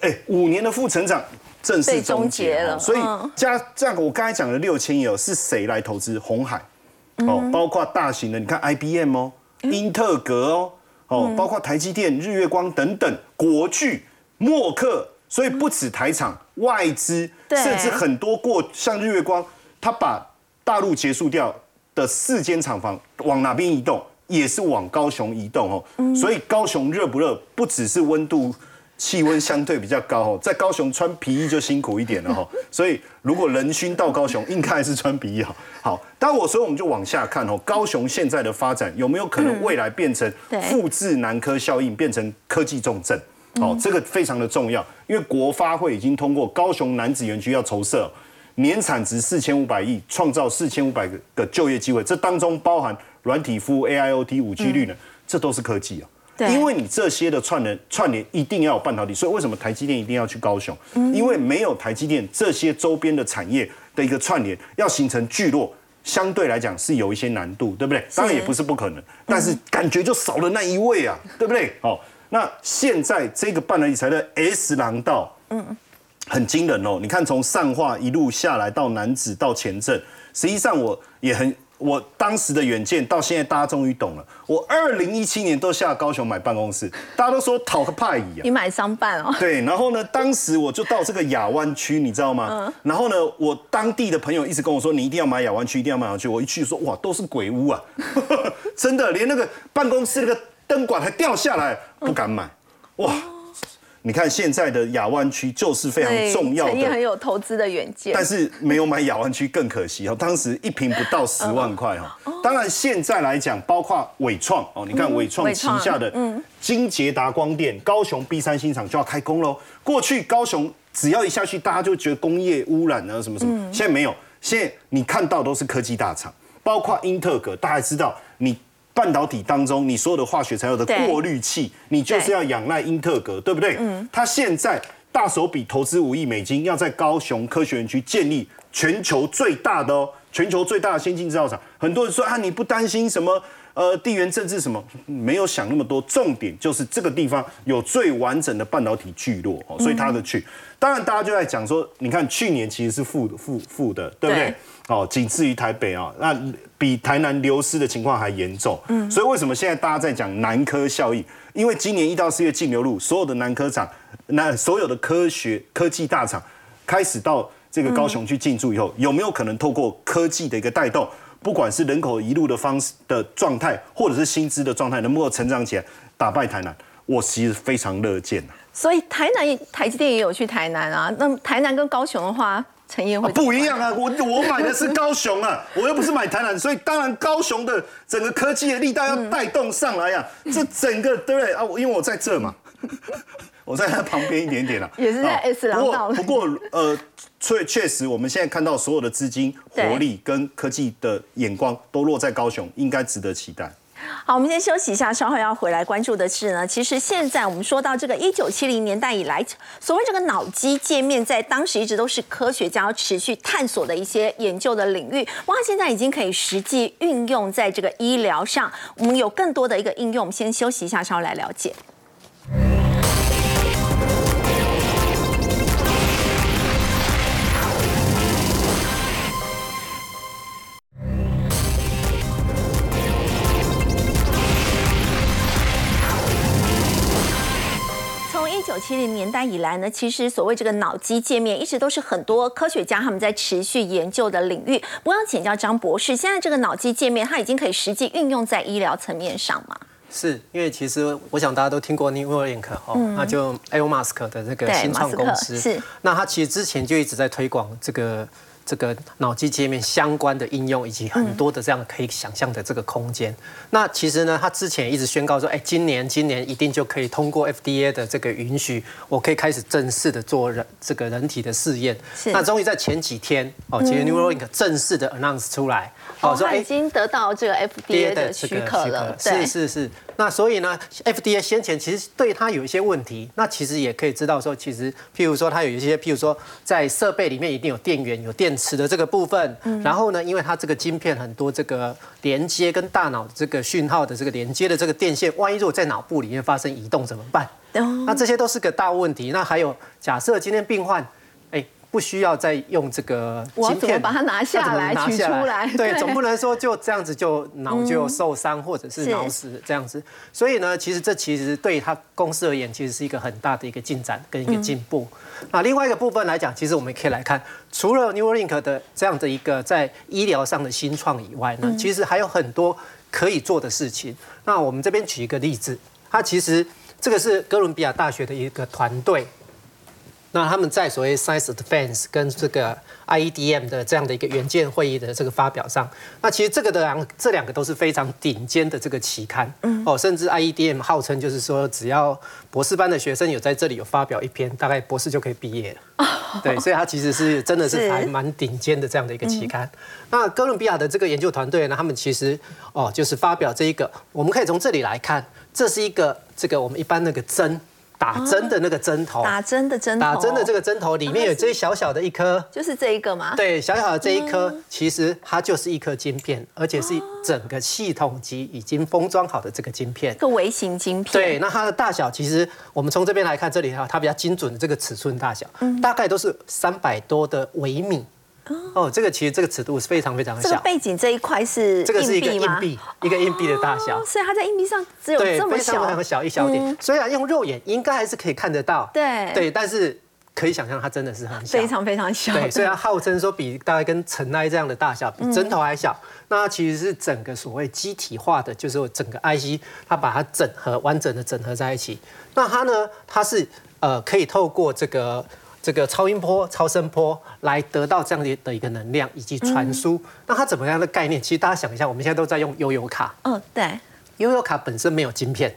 哎，五年的负成长正式终结了。所以加这样，我刚才讲的六千亿哦，是谁来投资？红海？哦，包括大型的，你看 IBM 哦，英特格哦，哦，包括台积电、日月光等等，国巨、默克，所以不止台厂，外资甚至很多过像日月光，他把大陆结束掉的四间厂房往哪边移动，也是往高雄移动哦。所以高雄热不热，不只是温度、气温相对比较高哦，在高雄穿皮衣就辛苦一点了哈。所以如果人熏到高雄，应该还是穿皮衣好。好，当我说我们就往下看哦，高雄现在的发展有没有可能未来变成复制南科效应，变成科技重镇？哦，这个非常的重要，因为国发会已经通过高雄南子园区要筹设。年产值四千五百亿，创造四千五百个个就业机会，这当中包含软体服务、AIoT、五 G 率呢，这都是科技啊。对，因为你这些的串联串联一定要有半导体，所以为什么台积电一定要去高雄？因为没有台积电这些周边的产业的一个串联，要形成聚落，相对来讲是有一些难度，对不对？当然也不是不可能，但是感觉就少了那一位啊，对不对？好，那现在这个半导体材的 S 廊道，嗯。很惊人哦！你看，从上化一路下来到南子到前镇，实际上我也很，我当时的远见到现在大家终于懂了。我二零一七年都下高雄买办公室，大家都说讨个派椅啊。你买商办哦？对，然后呢，当时我就到这个亚湾区，你知道吗？嗯。然后呢，我当地的朋友一直跟我说，你一定要买亚湾区，一定要买亚湾区。我一去说，哇，都是鬼屋啊！真的，连那个办公室那个灯管还掉下来，不敢买。哇！你看现在的亚湾区就是非常重要的，陈很有投资的远见，但是没有买亚湾区更可惜哦。当时一平不到十万块哦。当然现在来讲，包括伟创哦，你看伟创旗下的金捷达光电高雄 B 三新厂就要开工喽。过去高雄只要一下去，大家就觉得工业污染啊什么什么，现在没有，现在你看到都是科技大厂，包括英特格，大家知道你。半导体当中，你所有的化学材料的过滤器，你就是要仰赖英特格，对不对？嗯。他现在大手笔投资五亿美金，要在高雄科学园区建立全球最大的哦，全球最大的先进制造厂。很多人说啊，你不担心什么？呃，地缘政治什么？没有想那么多。重点就是这个地方有最完整的半导体聚落哦，所以他的去。当然，大家就在讲说，你看去年其实是负负负的，对不对？哦，仅次于台北啊，那比台南流失的情况还严重。嗯，所以为什么现在大家在讲南科效应？因为今年一到四月净流入，所有的南科厂，那所有的科学科技大厂开始到这个高雄去进驻以后，有没有可能透过科技的一个带动，不管是人口一路的方式的状态，或者是薪资的状态，能不能成长起来，打败台南？我其实非常乐见所以台南台积电也有去台南啊，那台南跟高雄的话。陈彦会不一样啊！我我买的是 高雄啊，我又不是买台南，所以当然高雄的整个科技的力道要带动上来呀。这整个对不对啊？因为我在这嘛，我在它旁边一点点啊，也是在 S 廊道。不过呃，确确实我们现在看到所有的资金活力跟科技的眼光都落在高雄，应该值得期待。好，我们先休息一下，稍后要回来关注的是呢。其实现在我们说到这个一九七零年代以来，所谓这个脑机界面，在当时一直都是科学家要持续探索的一些研究的领域。哇，现在已经可以实际运用在这个医疗上，我们有更多的一个应用。我们先休息一下，稍后来了解。七零年代以来呢，其实所谓这个脑机界面，一直都是很多科学家他们在持续研究的领域。我想请教张博士，现在这个脑机界面，它已经可以实际运用在医疗层面上吗？是因为其实我想大家都听过 Neuralink 哦，那就 Elon Musk 的这个新创公司，是那他其实之前就一直在推广这个。这个脑机界面相关的应用，以及很多的这样可以想象的这个空间。那其实呢，他之前一直宣告说，哎，今年今年一定就可以通过 FDA 的这个允许，我可以开始正式的做人这个人体的试验。那终于在前几天哦，其实 Neuralink 正式的 announce 出来，哦，说已经得到这个 FDA 的许可了。是是是。那所以呢，FDA 先前其实对它有一些问题，那其实也可以知道说，其实譬如说它有一些，譬如说在设备里面一定有电源、有电池的这个部分，然后呢，因为它这个晶片很多这个连接跟大脑这个讯号的这个连接的这个电线，万一如果在脑部里面发生移动怎么办？那这些都是个大问题。那还有假设今天病患。不需要再用这个晶片把它拿下来取出来，对，总不能说就这样子就脑就受伤或者是脑死这样子。所以呢，其实这其实对他公司而言，其实是一个很大的一个进展跟一个进步。那另外一个部分来讲，其实我们可以来看，除了 Neuralink 的这样的一个在医疗上的新创以外呢，其实还有很多可以做的事情。那我们这边举一个例子，它其实这个是哥伦比亚大学的一个团队。那他们在所谓 Science Advance 跟这个 IEDM 的这样的一个原件会议的这个发表上，那其实这个的两这两个都是非常顶尖的这个期刊，哦，甚至 IEDM 号称就是说，只要博士班的学生有在这里有发表一篇，大概博士就可以毕业了。对，所以它其实是真的是还蛮顶尖的这样的一个期刊。那哥伦比亚的这个研究团队呢，他们其实哦，就是发表这一个，我们可以从这里来看，这是一个这个我们一般那个针。打针的那个针头，打针的针，打针的这个针头里面有这小小的一颗，就是这一个吗？对，小小的这一颗，其实它就是一颗晶片，而且是整个系统级已经封装好的这个晶片，一个微型晶片。对，那它的大小，其实我们从这边来看，这里哈，它比较精准的这个尺寸大小，大概都是三百多的微米。哦，这个其实这个尺度是非常非常小。这个背景这一块是这个是一个硬币，一个硬币的大小。所以它在硬币上只有这么小，非常小一小点。虽然用肉眼应该还是可以看得到，对对，但是可以想象它真的是很小，非常非常小。对，虽然号称说比大概跟尘埃这样的大小，比针头还小，那它其实是整个所谓机体化的，就是整个 IC 它把它整合完整的整合在一起。那它呢，它是呃可以透过这个。这个超音波、超声波来得到这样的的一个能量以及传输，那它怎么样的概念？其实大家想一下，我们现在都在用悠游卡。嗯，对。悠游卡本身没有晶片，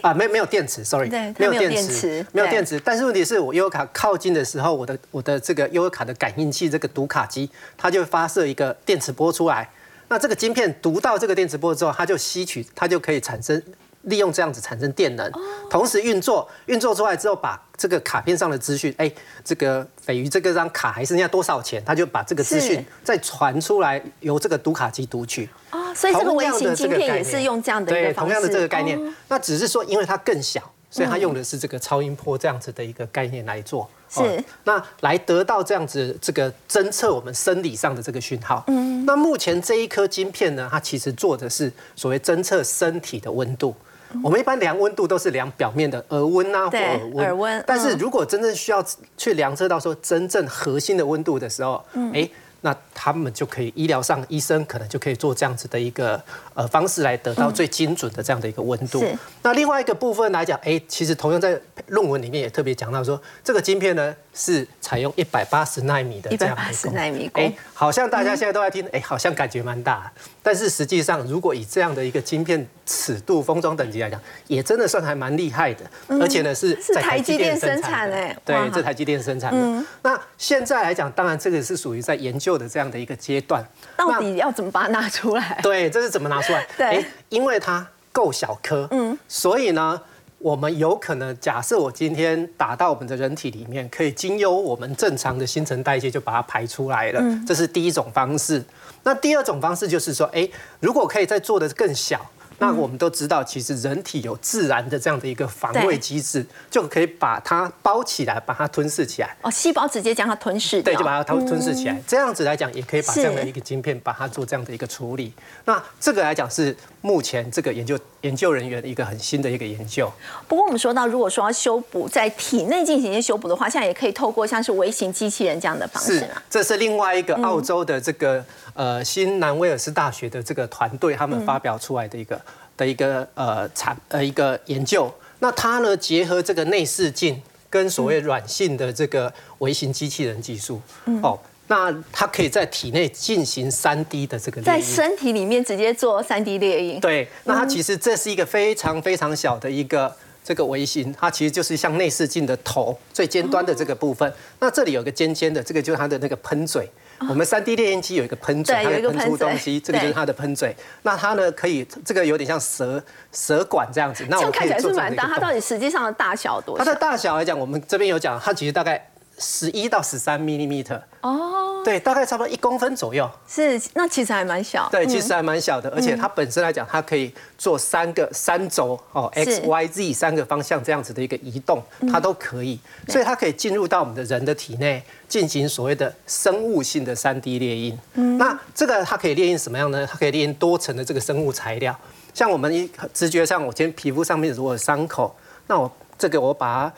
啊，没没有电池，sorry，没有电池，没有电池。但是问题是我悠游卡靠近的时候，我的我的这个悠游卡的感应器这个读卡机，它就发射一个电磁波出来。那这个晶片读到这个电磁波之后，它就吸取，它就可以产生。利用这样子产生电能，同时运作，运作出来之后，把这个卡片上的资讯，哎，这个斐鱼这个张卡还剩下多少钱，他就把这个资讯再传出来，由这个读卡机读取。哦，所以这个微型晶片也是用这样的一个方式。对，同样的这个概念，那只是说，因为它更小，所以它用的是这个超音波这样子的一个概念来做。是，那来得到这样子这个侦测我们生理上的这个讯号。嗯，那目前这一颗晶片呢，它其实做的是所谓侦测身体的温度。我们一般量温度都是量表面的耳温啊，或耳温。耳温。但是如果真正需要去量测到说真正核心的温度的时候，哎。那他们就可以医疗上医生可能就可以做这样子的一个呃方式来得到最精准的这样的一个温度。那另外一个部分来讲，哎，其实同样在论文里面也特别讲到说，这个晶片呢是采用一百八十纳米的这样的一个纳米哎，好像大家现在都在听，哎，好像感觉蛮大。但是实际上，如果以这样的一个晶片尺度、封装等级来讲，也真的算还蛮厉害的。而且呢是是台积电生产哎，对，这台积电生产的。那现在来讲，当然这个是属于在研究。的这样的一个阶段，到底要怎么把它拿出来？对，这是怎么拿出来？对，因为它够小颗，嗯，所以呢，我们有可能假设我今天打到我们的人体里面，可以经由我们正常的新陈代谢就把它排出来了，这是第一种方式。那第二种方式就是说，哎，如果可以再做的更小。那我们都知道，其实人体有自然的这样的一个防卫机制，就可以把它包起来，把它吞噬起来。哦，细胞直接将它吞噬。对，就把它吞吞噬起来。这样子来讲，也可以把这样的一个晶片，把它做这样的一个处理。那这个来讲是目前这个研究研究人员一个很新的一个研究。不过我们说到，如果说要修补在体内进行一些修补的话，现在也可以透过像是微型机器人这样的方式。是，这是另外一个澳洲的这个呃新南威尔士大学的这个团队他们发表出来的一个。的一个呃产呃一个研究，那它呢结合这个内视镜跟所谓软性的这个微型机器人技术，哦，那它可以在体内进行三 D 的这个在身体里面直接做三 D 列印。对，那它其实这是一个非常非常小的一个这个微型，它其实就是像内视镜的头最尖端的这个部分。那这里有个尖尖的，这个就是它的那个喷嘴。我们三 D 列印机有一个喷嘴，它会喷出东西，这个就是它的喷嘴。那它呢可以这个有点像蛇蛇管这样子。那我看起来是蛮大，它到底实际上的大小多？它的大小来讲，我们这边有讲，它其实大概。十一到十三 millimeter 哦，对，大概差不多一公分左右。是，那其实还蛮小。对，其实还蛮小的，而且它本身来讲，它可以做三个三轴哦，x y z 三个方向这样子的一个移动，它都可以。所以它可以进入到我们的人的体内，进行所谓的生物性的三 D 列印。那这个它可以列印什么样呢？它可以列印多层的这个生物材料。像我们一直觉上，我今天皮肤上面如果有伤口，那我这个我把它。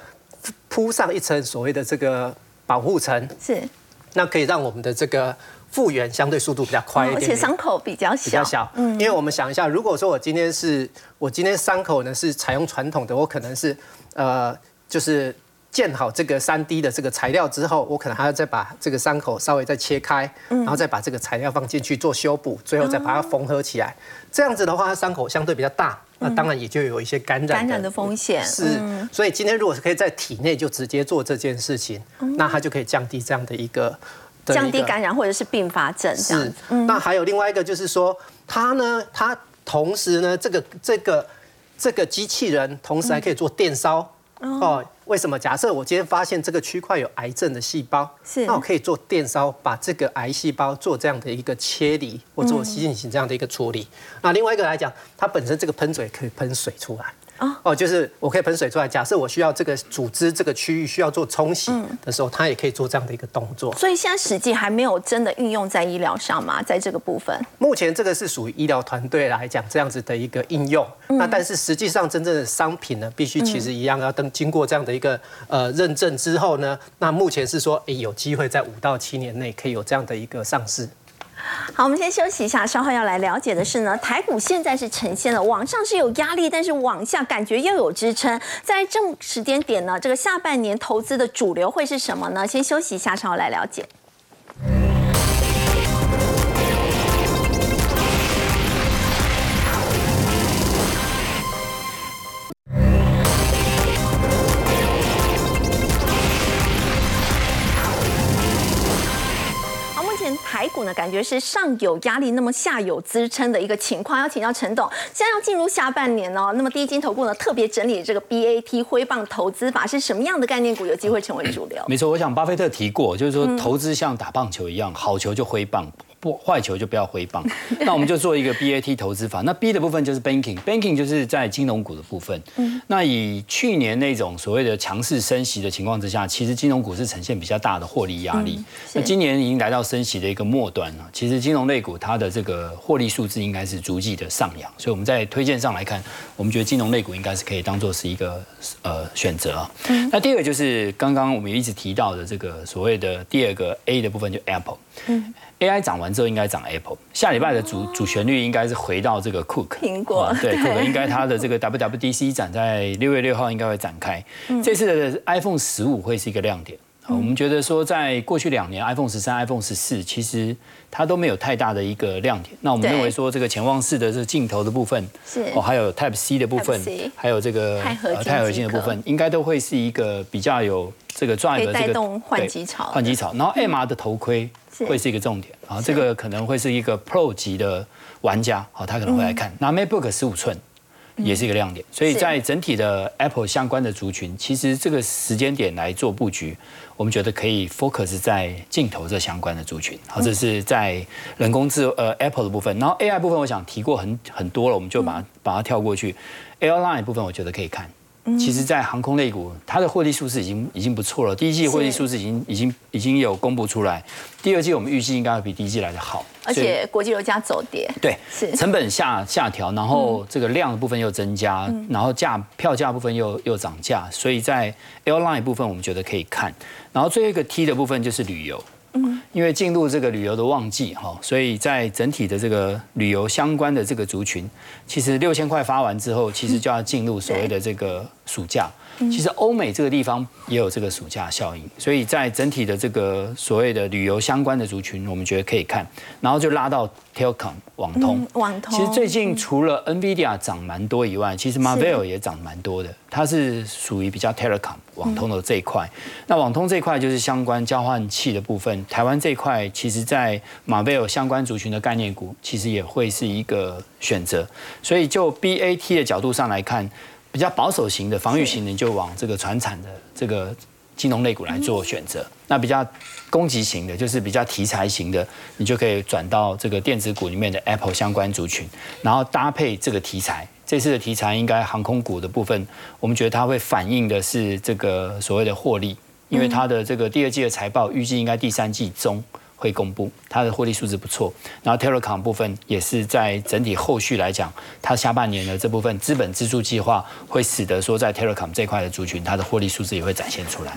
铺上一层所谓的这个保护层，是，那可以让我们的这个复原相对速度比较快一点，而且伤口比较小，比较小。嗯，因为我们想一下，如果说我今天是我今天伤口呢是采用传统的，我可能是呃就是。建好这个三 D 的这个材料之后，我可能还要再把这个伤口稍微再切开，然后再把这个材料放进去做修补，最后再把它缝合起来。这样子的话，它伤口相对比较大，那当然也就有一些感染感染的风险。是，所以今天如果是可以在体内就直接做这件事情，那它就可以降低这样的一个降低感染或者是并发症。是，那还有另外一个就是说，它呢，它同时呢，这个这个这个机器人同时还可以做电烧。哦，为什么？假设我今天发现这个区块有癌症的细胞，是那我可以做电烧，把这个癌细胞做这样的一个切离，或做进行这样的一个处理。那另外一个来讲，它本身这个喷嘴可以喷水出来。哦，就是我可以喷水出来。假设我需要这个组织这个区域需要做冲洗的时候，它也可以做这样的一个动作。所以现在实际还没有真的运用在医疗上吗？在这个部分，目前这个是属于医疗团队来讲这样子的一个应用。那但是实际上真正的商品呢，必须其实一样要等经过这样的一个呃认证之后呢，那目前是说，哎，有机会在五到七年内可以有这样的一个上市。好，我们先休息一下，稍后要来了解的是呢，台股现在是呈现了往上是有压力，但是往下感觉又有支撑，在这时间点呢，这个下半年投资的主流会是什么呢？先休息一下，稍后来了解。台股呢，感觉是上有压力，那么下有支撑的一个情况。要请教陈董，现在要进入下半年哦，那么第一金投顾呢特别整理这个 BAT 挥棒投资法是什么样的概念股有机会成为主流？没错，我想巴菲特提过，就是说投资像打棒球一样，好球就挥棒。不坏球就不要挥棒，那我们就做一个 BAT 投资法。那 B 的部分就是 banking，banking 就是在金融股的部分。嗯，那以去年那种所谓的强势升息的情况之下，其实金融股是呈现比较大的获利压力。那今年已经来到升息的一个末端了，其实金融类股它的这个获利数字应该是逐季的上扬。所以我们在推荐上来看，我们觉得金融类股应该是可以当做是一个呃选择。嗯，那第二个就是刚刚我们一直提到的这个所谓的第二个 A 的部分，就 Apple。嗯。AI 涨完之后应该涨 Apple，下礼拜的主主旋律应该是回到这个 Cook 苹果，对 Cook 应该它的这个 WWDC 展在六月六号应该会展开，这次的 iPhone 十五会是一个亮点。我们觉得说在过去两年 iPhone 十三、iPhone 十四其实它都没有太大的一个亮点。那我们认为说这个潜望式的这个镜头的部分，是。哦，还有 Type C 的部分，还有这个钛合金的部分，应该都会是一个比较有这个 drive 这个换机潮，换机潮。然后 MR 的头盔。会是一个重点。啊，这个可能会是一个 Pro 级的玩家，好，他可能会来看。那 MacBook 十五寸也是一个亮点，所以在整体的 Apple 相关的族群，其实这个时间点来做布局，我们觉得可以 focus 在镜头这相关的族群。好，这是在人工智呃 Apple 的部分，然后 AI 部分我想提过很很多了，我们就把它把它跳过去。Airline 部分我觉得可以看。其实，在航空类股，它的获利数字已经已经不错了。第一季获利数字已经已经已经有公布出来，第二季我们预计应该会比第一季来的好。而且国际油价走跌，对，是成本下下调，然后这个量的部分又增加，然后价票价部分又又涨价，所以在 airline 部分我们觉得可以看。然后最后一个 T 的部分就是旅游。因为进入这个旅游的旺季哈，所以在整体的这个旅游相关的这个族群，其实六千块发完之后，其实就要进入所谓的这个暑假。其实欧美这个地方也有这个暑假效应，所以在整体的这个所谓的旅游相关的族群，我们觉得可以看，然后就拉到 Telecom 网通。网通。其实最近除了 NVIDIA 涨蛮多以外，其实 Marvell 也涨蛮多的，它是属于比较 Telecom 网通的这一块。那网通这一块就是相关交换器的部分，台湾这一块其实在 Marvell 相关族群的概念股，其实也会是一个选择。所以就 BAT 的角度上来看。比较保守型的防御型的，就往这个船产的这个金融类股来做选择。那比较攻击型的，就是比较题材型的，你就可以转到这个电子股里面的 Apple 相关族群，然后搭配这个题材。这次的题材应该航空股的部分，我们觉得它会反映的是这个所谓的获利，因为它的这个第二季的财报预计应该第三季中。会公布它的获利数字不错，然后 Telecom 部分也是在整体后续来讲，它下半年的这部分资本支出计划会使得说在 Telecom 这块的族群，它的获利数字也会展现出来。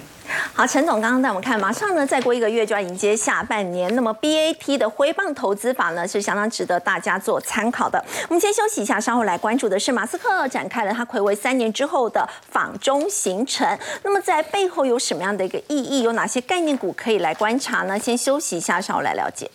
好，陈总刚刚带我们看，马上呢再过一个月就要迎接下半年，那么 BAT 的挥棒投资法呢是相当值得大家做参考的。我们先休息一下，稍后来关注的是马斯克展开了他暌违三年之后的访中行程，那么在背后有什么样的一个意义？有哪些概念股可以来观察呢？先休息一下，稍后来了解。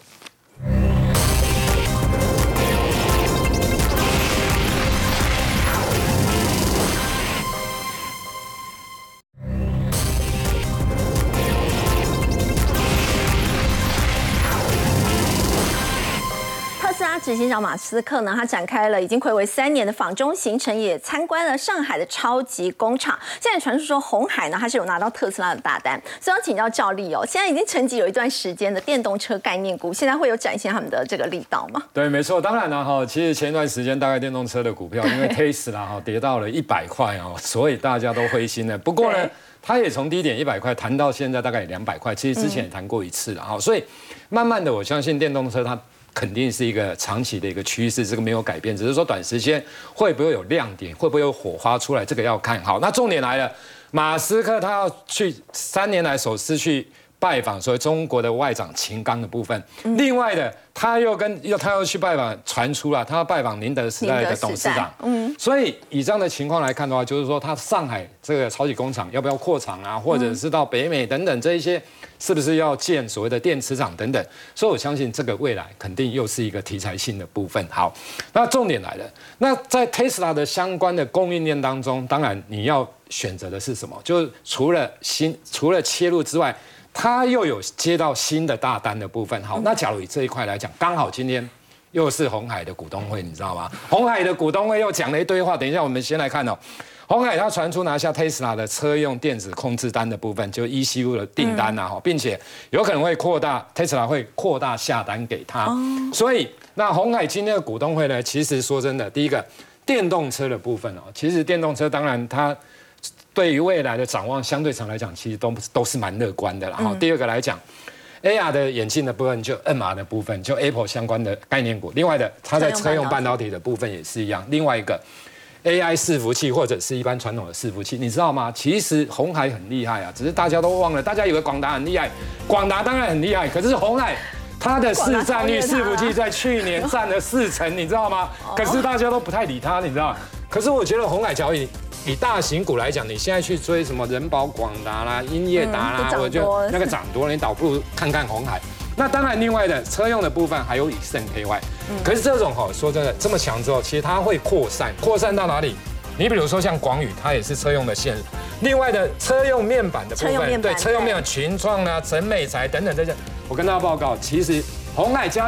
执行长马斯克呢，他展开了已经暌违三年的访中行程，也参观了上海的超级工厂。现在传出说，红海呢，他是有拿到特斯拉的大单，所以要请教赵丽哦。现在已经沉寂有一段时间的电动车概念股，现在会有展现他们的这个力道吗？对，没错，当然了哈。其实前一段时间，大概电动车的股票因为 Tesla 哈跌到了一百块哦，所以大家都灰心了。不过呢，它也从低点一百块谈到现在大概两百块，其实之前也谈过一次了哈。所以慢慢的，我相信电动车它。肯定是一个长期的一个趋势，这个没有改变，只是说短时间会不会有亮点，会不会有火花出来，这个要看好。那重点来了，马斯克他要去三年来首次去拜访所以中国的外长秦刚的部分，另外的。他又跟又他又去拜访，传出了他要拜访宁德时代的董事长。嗯，所以以这样的情况来看的话，就是说他上海这个超级工厂要不要扩厂啊，或者是到北美等等这一些，是不是要建所谓的电池厂等等？所以我相信这个未来肯定又是一个题材性的部分。好，那重点来了，那在 Tesla 的相关的供应链当中，当然你要选择的是什么？就是除了新除了切入之外。他又有接到新的大单的部分，好，那假如以这一块来讲，刚好今天又是红海的股东会，你知道吗？红海的股东会又讲了一堆话，等一下我们先来看哦。红海它传出拿下 Tesla 的车用电子控制单的部分，就 ECU 的订单呐，哈，并且有可能会扩大 Tesla 会扩大下单给他，所以那红海今天的股东会呢，其实说真的，第一个电动车的部分哦，其实电动车当然它。对于未来的展望，相对上来讲，其实都都是蛮乐观的。然后第二个来讲，AR 的眼镜的部分，就 NR 的部分，就 Apple 相关的概念股。另外的，它在车用半导体的部分也是一样。另外一个 AI 伺服器或者是一般传统的伺服器，你知道吗？其实红海很厉害啊，只是大家都忘了。大家以为广达很厉害，广达当然很厉害，可是红海它的市占率伺服器在去年占了四成，你知道吗？可是大家都不太理它，你知道？可是我觉得红海交易。以大型股来讲，你现在去追什么人保、广达啦、英业达啦，我就那个涨多了，你倒不如看看红海。那当然，另外的车用的部分还有以盛 KY。可是这种哈，说真的，这么强之后，其实它会扩散，扩散到哪里？你比如说像广宇，它也是车用的线。另外的车用面板的部分，对车用面板群创啊、陈美才等等这些，我跟大家报告，其实红海加。